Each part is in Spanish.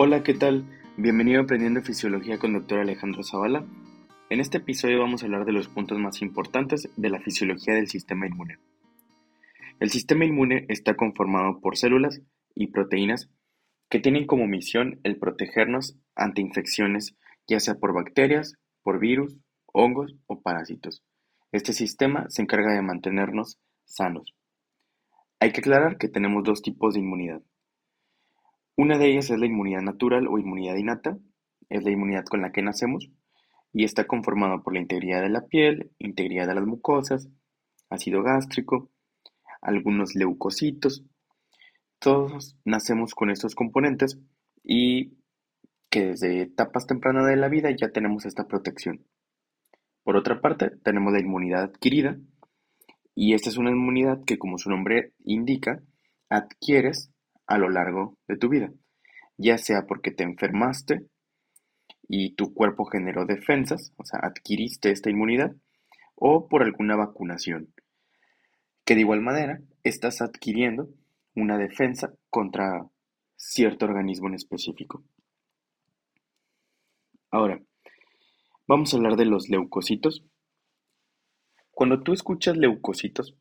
Hola, ¿qué tal? Bienvenido a Aprendiendo Fisiología con Dr. Alejandro Zavala. En este episodio vamos a hablar de los puntos más importantes de la fisiología del sistema inmune. El sistema inmune está conformado por células y proteínas que tienen como misión el protegernos ante infecciones, ya sea por bacterias, por virus, hongos o parásitos. Este sistema se encarga de mantenernos sanos. Hay que aclarar que tenemos dos tipos de inmunidad. Una de ellas es la inmunidad natural o inmunidad innata, es la inmunidad con la que nacemos y está conformada por la integridad de la piel, integridad de las mucosas, ácido gástrico, algunos leucocitos. Todos nacemos con estos componentes y que desde etapas tempranas de la vida ya tenemos esta protección. Por otra parte, tenemos la inmunidad adquirida, y esta es una inmunidad que, como su nombre indica, adquieres a lo largo de tu vida, ya sea porque te enfermaste y tu cuerpo generó defensas, o sea, adquiriste esta inmunidad, o por alguna vacunación, que de igual manera estás adquiriendo una defensa contra cierto organismo en específico. Ahora, Vamos a hablar de los leucocitos. Cuando tú escuchas leucocitos,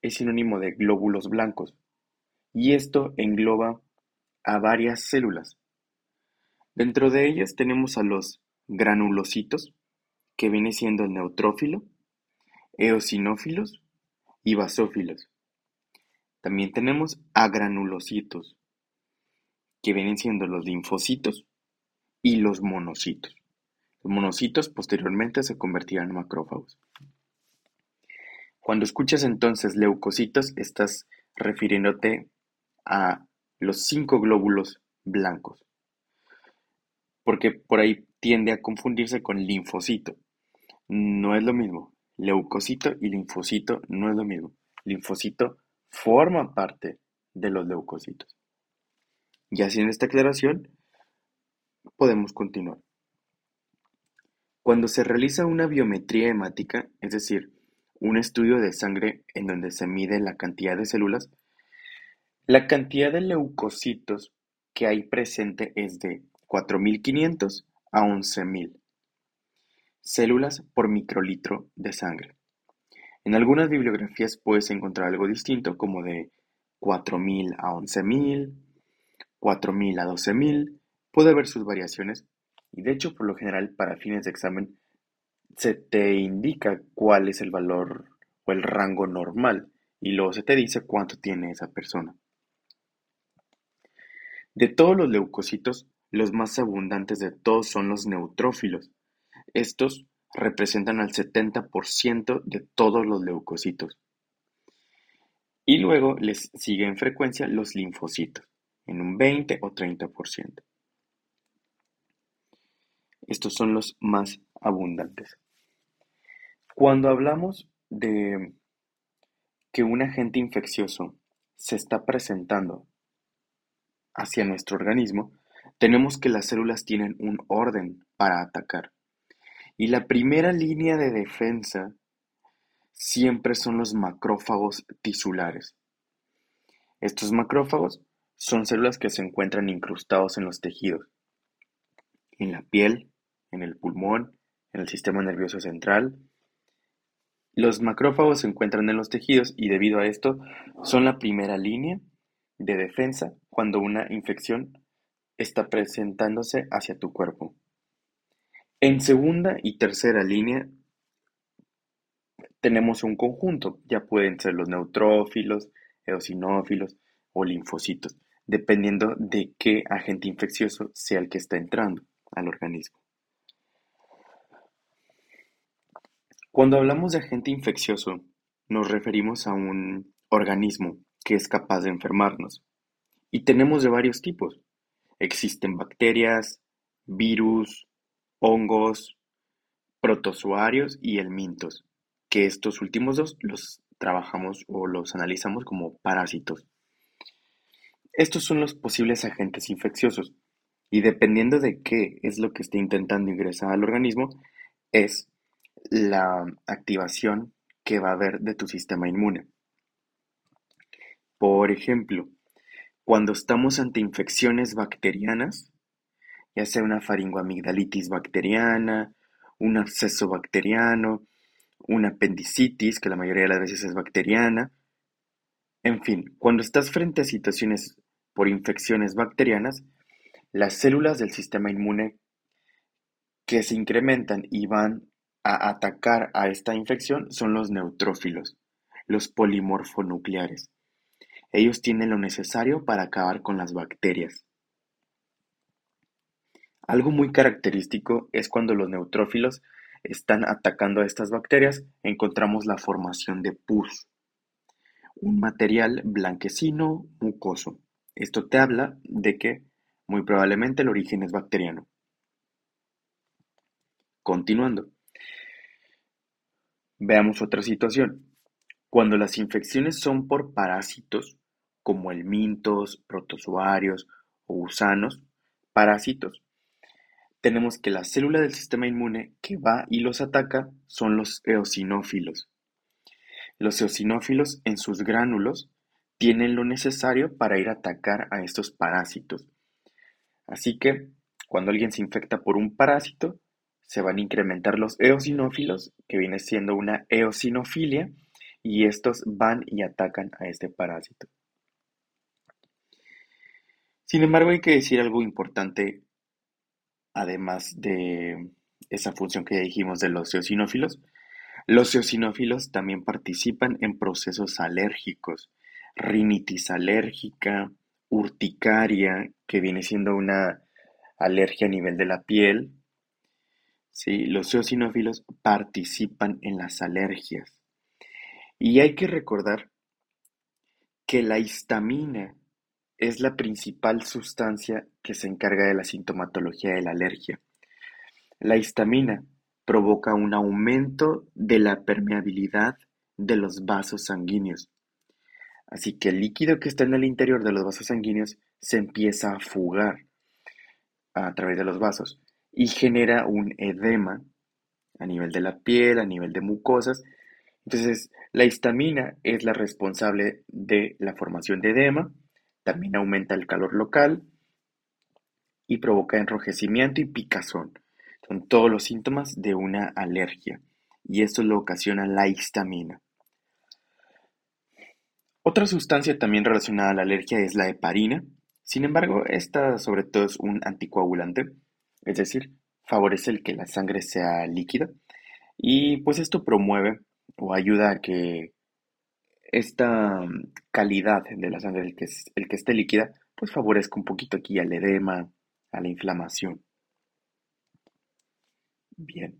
es sinónimo de glóbulos blancos, y esto engloba a varias células. Dentro de ellas tenemos a los granulocitos, que viene siendo el neutrófilo, eosinófilos y basófilos. También tenemos a granulocitos, que vienen siendo los linfocitos y los monocitos. Los monocitos posteriormente se convertirán en macrófagos. Cuando escuchas entonces leucocitos, estás refiriéndote a los cinco glóbulos blancos, porque por ahí tiende a confundirse con linfocito. No es lo mismo. Leucocito y linfocito no es lo mismo. Linfocito forma parte de los leucocitos. Y así en esta aclaración podemos continuar. Cuando se realiza una biometría hemática, es decir, un estudio de sangre en donde se mide la cantidad de células, la cantidad de leucocitos que hay presente es de 4.500 a 11.000 células por microlitro de sangre. En algunas bibliografías puedes encontrar algo distinto, como de 4.000 a 11.000, 4.000 a 12.000. Puede haber sus variaciones, y de hecho, por lo general, para fines de examen, se te indica cuál es el valor o el rango normal y luego se te dice cuánto tiene esa persona. De todos los leucocitos, los más abundantes de todos son los neutrófilos. Estos representan al 70% de todos los leucocitos. Y luego les sigue en frecuencia los linfocitos, en un 20 o 30%. Estos son los más abundantes. Cuando hablamos de que un agente infeccioso se está presentando hacia nuestro organismo, tenemos que las células tienen un orden para atacar. Y la primera línea de defensa siempre son los macrófagos tisulares. Estos macrófagos son células que se encuentran incrustados en los tejidos, en la piel, en el pulmón, en el sistema nervioso central. Los macrófagos se encuentran en los tejidos y debido a esto son la primera línea de defensa cuando una infección está presentándose hacia tu cuerpo. En segunda y tercera línea tenemos un conjunto, ya pueden ser los neutrófilos, eosinófilos o linfocitos, dependiendo de qué agente infeccioso sea el que está entrando al organismo. Cuando hablamos de agente infeccioso, nos referimos a un organismo que es capaz de enfermarnos. Y tenemos de varios tipos. Existen bacterias, virus, hongos, protozoarios y helmintos, que estos últimos dos los trabajamos o los analizamos como parásitos. Estos son los posibles agentes infecciosos y dependiendo de qué es lo que esté intentando ingresar al organismo, es la activación que va a haber de tu sistema inmune. Por ejemplo, cuando estamos ante infecciones bacterianas, ya sea una faringoamigdalitis bacteriana, un absceso bacteriano, una apendicitis, que la mayoría de las veces es bacteriana. En fin, cuando estás frente a situaciones por infecciones bacterianas, las células del sistema inmune que se incrementan y van a atacar a esta infección son los neutrófilos, los polimorfonucleares. Ellos tienen lo necesario para acabar con las bacterias. Algo muy característico es cuando los neutrófilos están atacando a estas bacterias, encontramos la formación de pus, un material blanquecino mucoso. Esto te habla de que muy probablemente el origen es bacteriano. Continuando. Veamos otra situación. Cuando las infecciones son por parásitos, como el mintos, protozoarios o gusanos, parásitos, tenemos que la célula del sistema inmune que va y los ataca son los eosinófilos. Los eosinófilos en sus gránulos tienen lo necesario para ir a atacar a estos parásitos. Así que cuando alguien se infecta por un parásito, se van a incrementar los eosinófilos, que viene siendo una eosinofilia, y estos van y atacan a este parásito. Sin embargo, hay que decir algo importante, además de esa función que ya dijimos de los eosinófilos. Los eosinófilos también participan en procesos alérgicos, rinitis alérgica, urticaria, que viene siendo una alergia a nivel de la piel, ¿sí? Los eosinófilos participan en las alergias. Y hay que recordar que la histamina es la principal sustancia que se encarga de la sintomatología de la alergia. La histamina provoca un aumento de la permeabilidad de los vasos sanguíneos. Así que el líquido que está en el interior de los vasos sanguíneos se empieza a fugar a través de los vasos y genera un edema a nivel de la piel, a nivel de mucosas. Entonces, la histamina es la responsable de la formación de edema, también aumenta el calor local y provoca enrojecimiento y picazón. Son todos los síntomas de una alergia y esto lo ocasiona la histamina. Otra sustancia también relacionada a la alergia es la heparina. Sin embargo, esta sobre todo es un anticoagulante es decir, favorece el que la sangre sea líquida y pues esto promueve o ayuda a que esta calidad de la sangre, el que, el que esté líquida, pues favorezca un poquito aquí al edema, a la inflamación. Bien.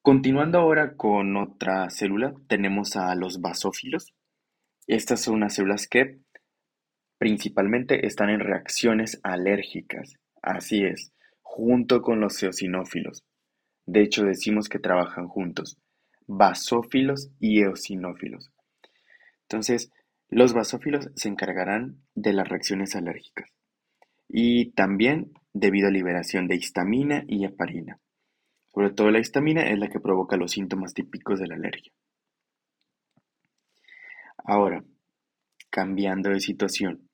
Continuando ahora con otra célula, tenemos a los basófilos. Estas son unas células que principalmente están en reacciones alérgicas. Así es, junto con los eosinófilos. De hecho, decimos que trabajan juntos, basófilos y eosinófilos. Entonces, los basófilos se encargarán de las reacciones alérgicas y también debido a liberación de histamina y heparina. Sobre todo la histamina es la que provoca los síntomas típicos de la alergia. Ahora, cambiando de situación,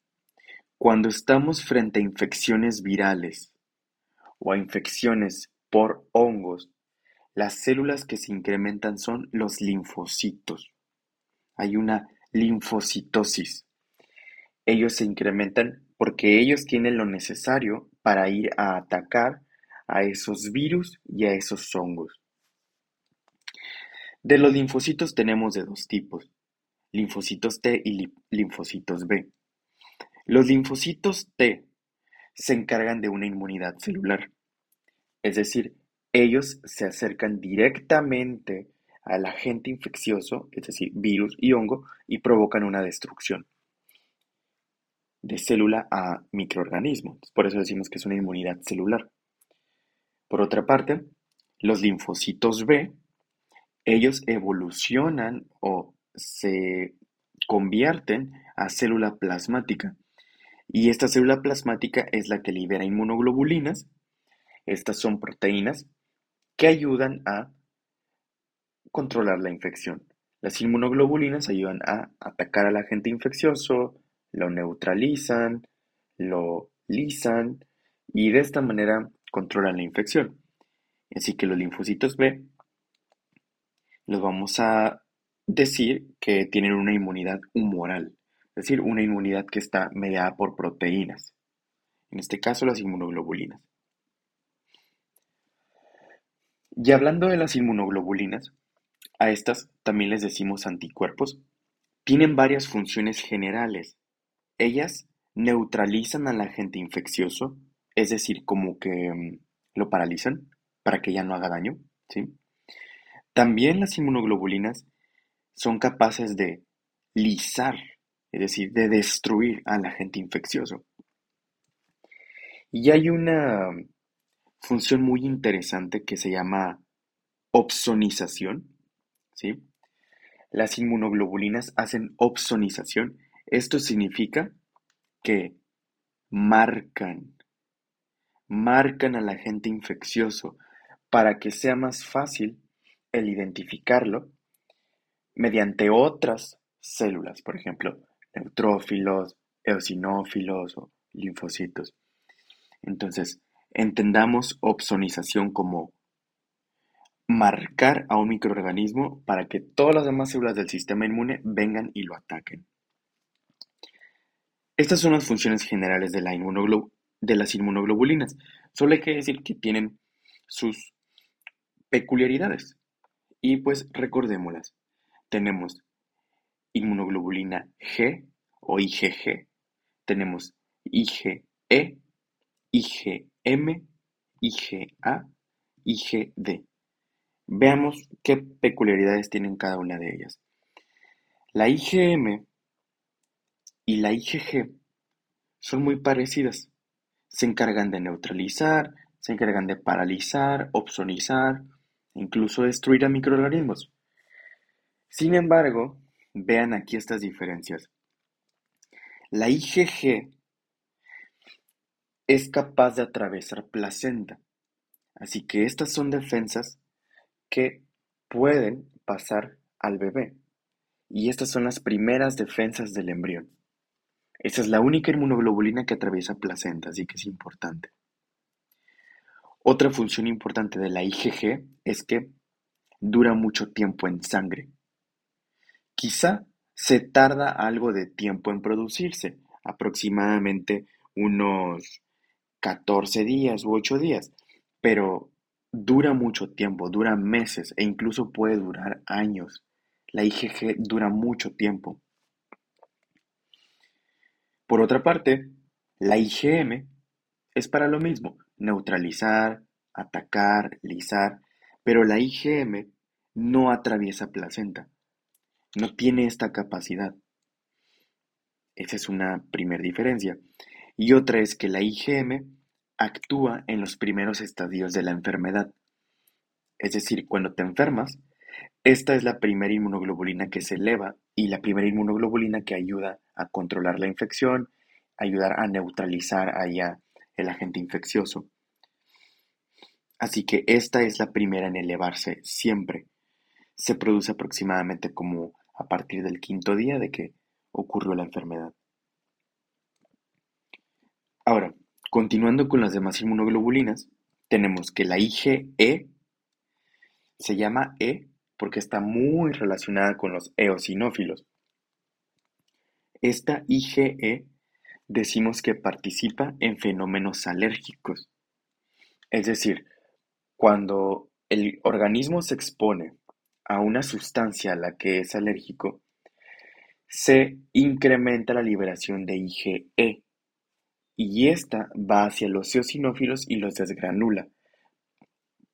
cuando estamos frente a infecciones virales o a infecciones por hongos, las células que se incrementan son los linfocitos. Hay una linfocitosis. Ellos se incrementan porque ellos tienen lo necesario para ir a atacar a esos virus y a esos hongos. De los linfocitos tenemos de dos tipos, linfocitos T y linfocitos B. Los linfocitos T se encargan de una inmunidad celular, es decir, ellos se acercan directamente al agente infeccioso, es decir, virus y hongo, y provocan una destrucción de célula a microorganismo. Por eso decimos que es una inmunidad celular. Por otra parte, los linfocitos B, ellos evolucionan o se convierten a célula plasmática y esta célula plasmática es la que libera inmunoglobulinas. Estas son proteínas que ayudan a controlar la infección. Las inmunoglobulinas ayudan a atacar al agente infeccioso, lo neutralizan, lo lisan y de esta manera controlan la infección. Así que los linfocitos B los vamos a decir que tienen una inmunidad humoral, es decir, una inmunidad que está mediada por proteínas, en este caso las inmunoglobulinas. Y hablando de las inmunoglobulinas, a estas también les decimos anticuerpos, tienen varias funciones generales. Ellas neutralizan al agente infeccioso, es decir, como que mm, lo paralizan para que ya no haga daño, ¿sí? También las inmunoglobulinas son capaces de lisar, es decir, de destruir al agente infeccioso. Y hay una función muy interesante que se llama opsonización, ¿sí? Las inmunoglobulinas hacen opsonización. Esto significa que marcan, marcan al agente infeccioso para que sea más fácil el identificarlo mediante otras células, por ejemplo, neutrófilos, eosinófilos o linfocitos. Entonces, entendamos opsonización como marcar a un microorganismo para que todas las demás células del sistema inmune vengan y lo ataquen. Estas son las funciones generales de, de las inmunoglobulinas. Solo hay que decir que tienen sus peculiaridades. Y pues recordémoslas. Tenemos inmunoglobulina G o IgG. Tenemos IgE, IgM, IgA, IgD. Veamos qué peculiaridades tienen cada una de ellas. La IgM y la IgG son muy parecidas. Se encargan de neutralizar, se encargan de paralizar, opsonizar, incluso destruir a microorganismos. Sin embargo, vean aquí estas diferencias. La IgG es capaz de atravesar placenta, así que estas son defensas que pueden pasar al bebé. Y estas son las primeras defensas del embrión. Esta es la única inmunoglobulina que atraviesa placenta, así que es importante. Otra función importante de la IgG es que dura mucho tiempo en sangre. Quizá se tarda algo de tiempo en producirse, aproximadamente unos 14 días u 8 días, pero dura mucho tiempo, dura meses e incluso puede durar años. La IgG dura mucho tiempo. Por otra parte, la IgM es para lo mismo, neutralizar, atacar, lisar, pero la IgM no atraviesa placenta, no tiene esta capacidad. Esa es una primera diferencia. Y otra es que la IgM actúa en los primeros estadios de la enfermedad. Es decir, cuando te enfermas, esta es la primera inmunoglobulina que se eleva y la primera inmunoglobulina que ayuda a controlar la infección, ayudar a neutralizar allá el agente infeccioso. Así que esta es la primera en elevarse siempre. Se produce aproximadamente como a partir del quinto día de que ocurrió la enfermedad. Ahora, continuando con las demás inmunoglobulinas, tenemos que la IgE se llama E porque está muy relacionada con los eosinófilos. Esta IgE decimos que participa en fenómenos alérgicos. Es decir, cuando el organismo se expone a una sustancia a la que es alérgico, se incrementa la liberación de IgE y esta va hacia los eosinófilos y los desgranula,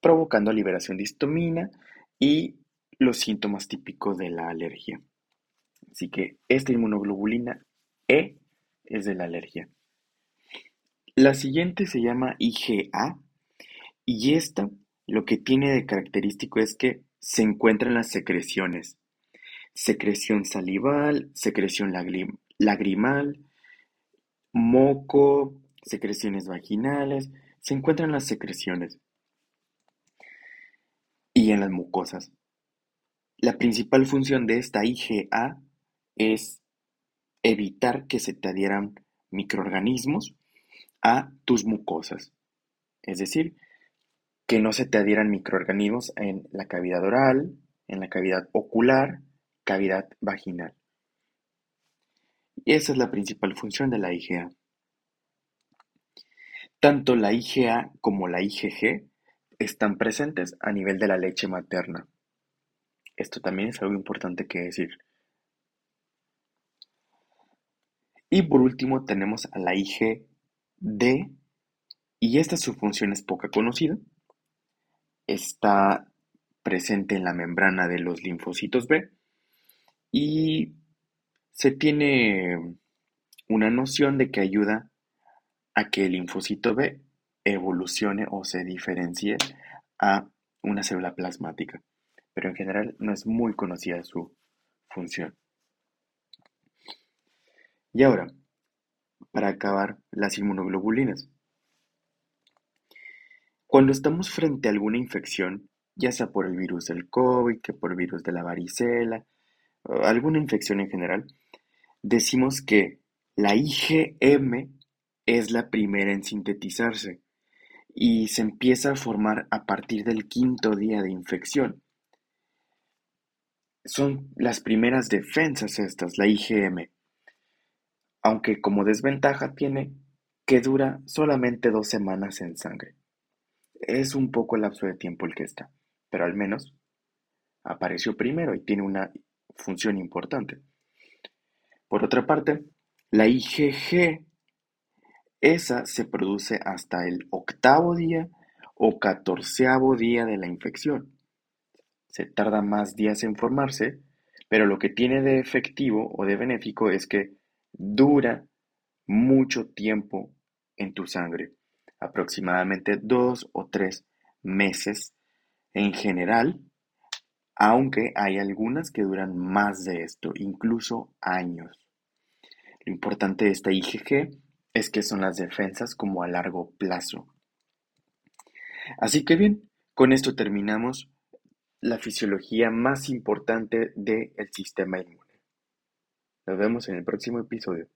provocando liberación de histamina y los síntomas típicos de la alergia. Así que esta inmunoglobulina E es de la alergia. La siguiente se llama IgA y esta lo que tiene de característico es que se encuentra en las secreciones. Secreción salival, secreción lagrimal, moco, secreciones vaginales, se encuentran en las secreciones y en las mucosas. La principal función de esta IgA es evitar que se te adhieran microorganismos a tus mucosas. Es decir, que no se te adhieran microorganismos en la cavidad oral, en la cavidad ocular, cavidad vaginal. Y esa es la principal función de la IgA. Tanto la IgA como la IgG están presentes a nivel de la leche materna. Esto también es algo importante que decir. Y por último tenemos a la IgD y esta su función es poca conocida. Está presente en la membrana de los linfocitos B y se tiene una noción de que ayuda a que el linfocito B evolucione o se diferencie a una célula plasmática, pero en general no es muy conocida su función. Y ahora, para acabar, las inmunoglobulinas. Cuando estamos frente a alguna infección, ya sea por el virus del COVID, que por el virus de la varicela, alguna infección en general, decimos que la IgM es la primera en sintetizarse y se empieza a formar a partir del quinto día de infección. Son las primeras defensas estas, la IgM, aunque como desventaja tiene que dura solamente dos semanas en sangre. Es un poco el lapso de tiempo el que está, pero al menos apareció primero y tiene una función importante. Por otra parte, la IgG esa se produce hasta el octavo día o catorceavo día de la infección. Se tarda más días en formarse, pero lo que tiene de efectivo o de benéfico es que dura mucho tiempo en tu sangre, aproximadamente dos o tres meses en general, aunque hay algunas que duran más de esto, incluso años. Lo importante de esta IgG es que son las defensas como a largo plazo. Así que bien, con esto terminamos la fisiología más importante del sistema inmune. Nos vemos en el próximo episodio.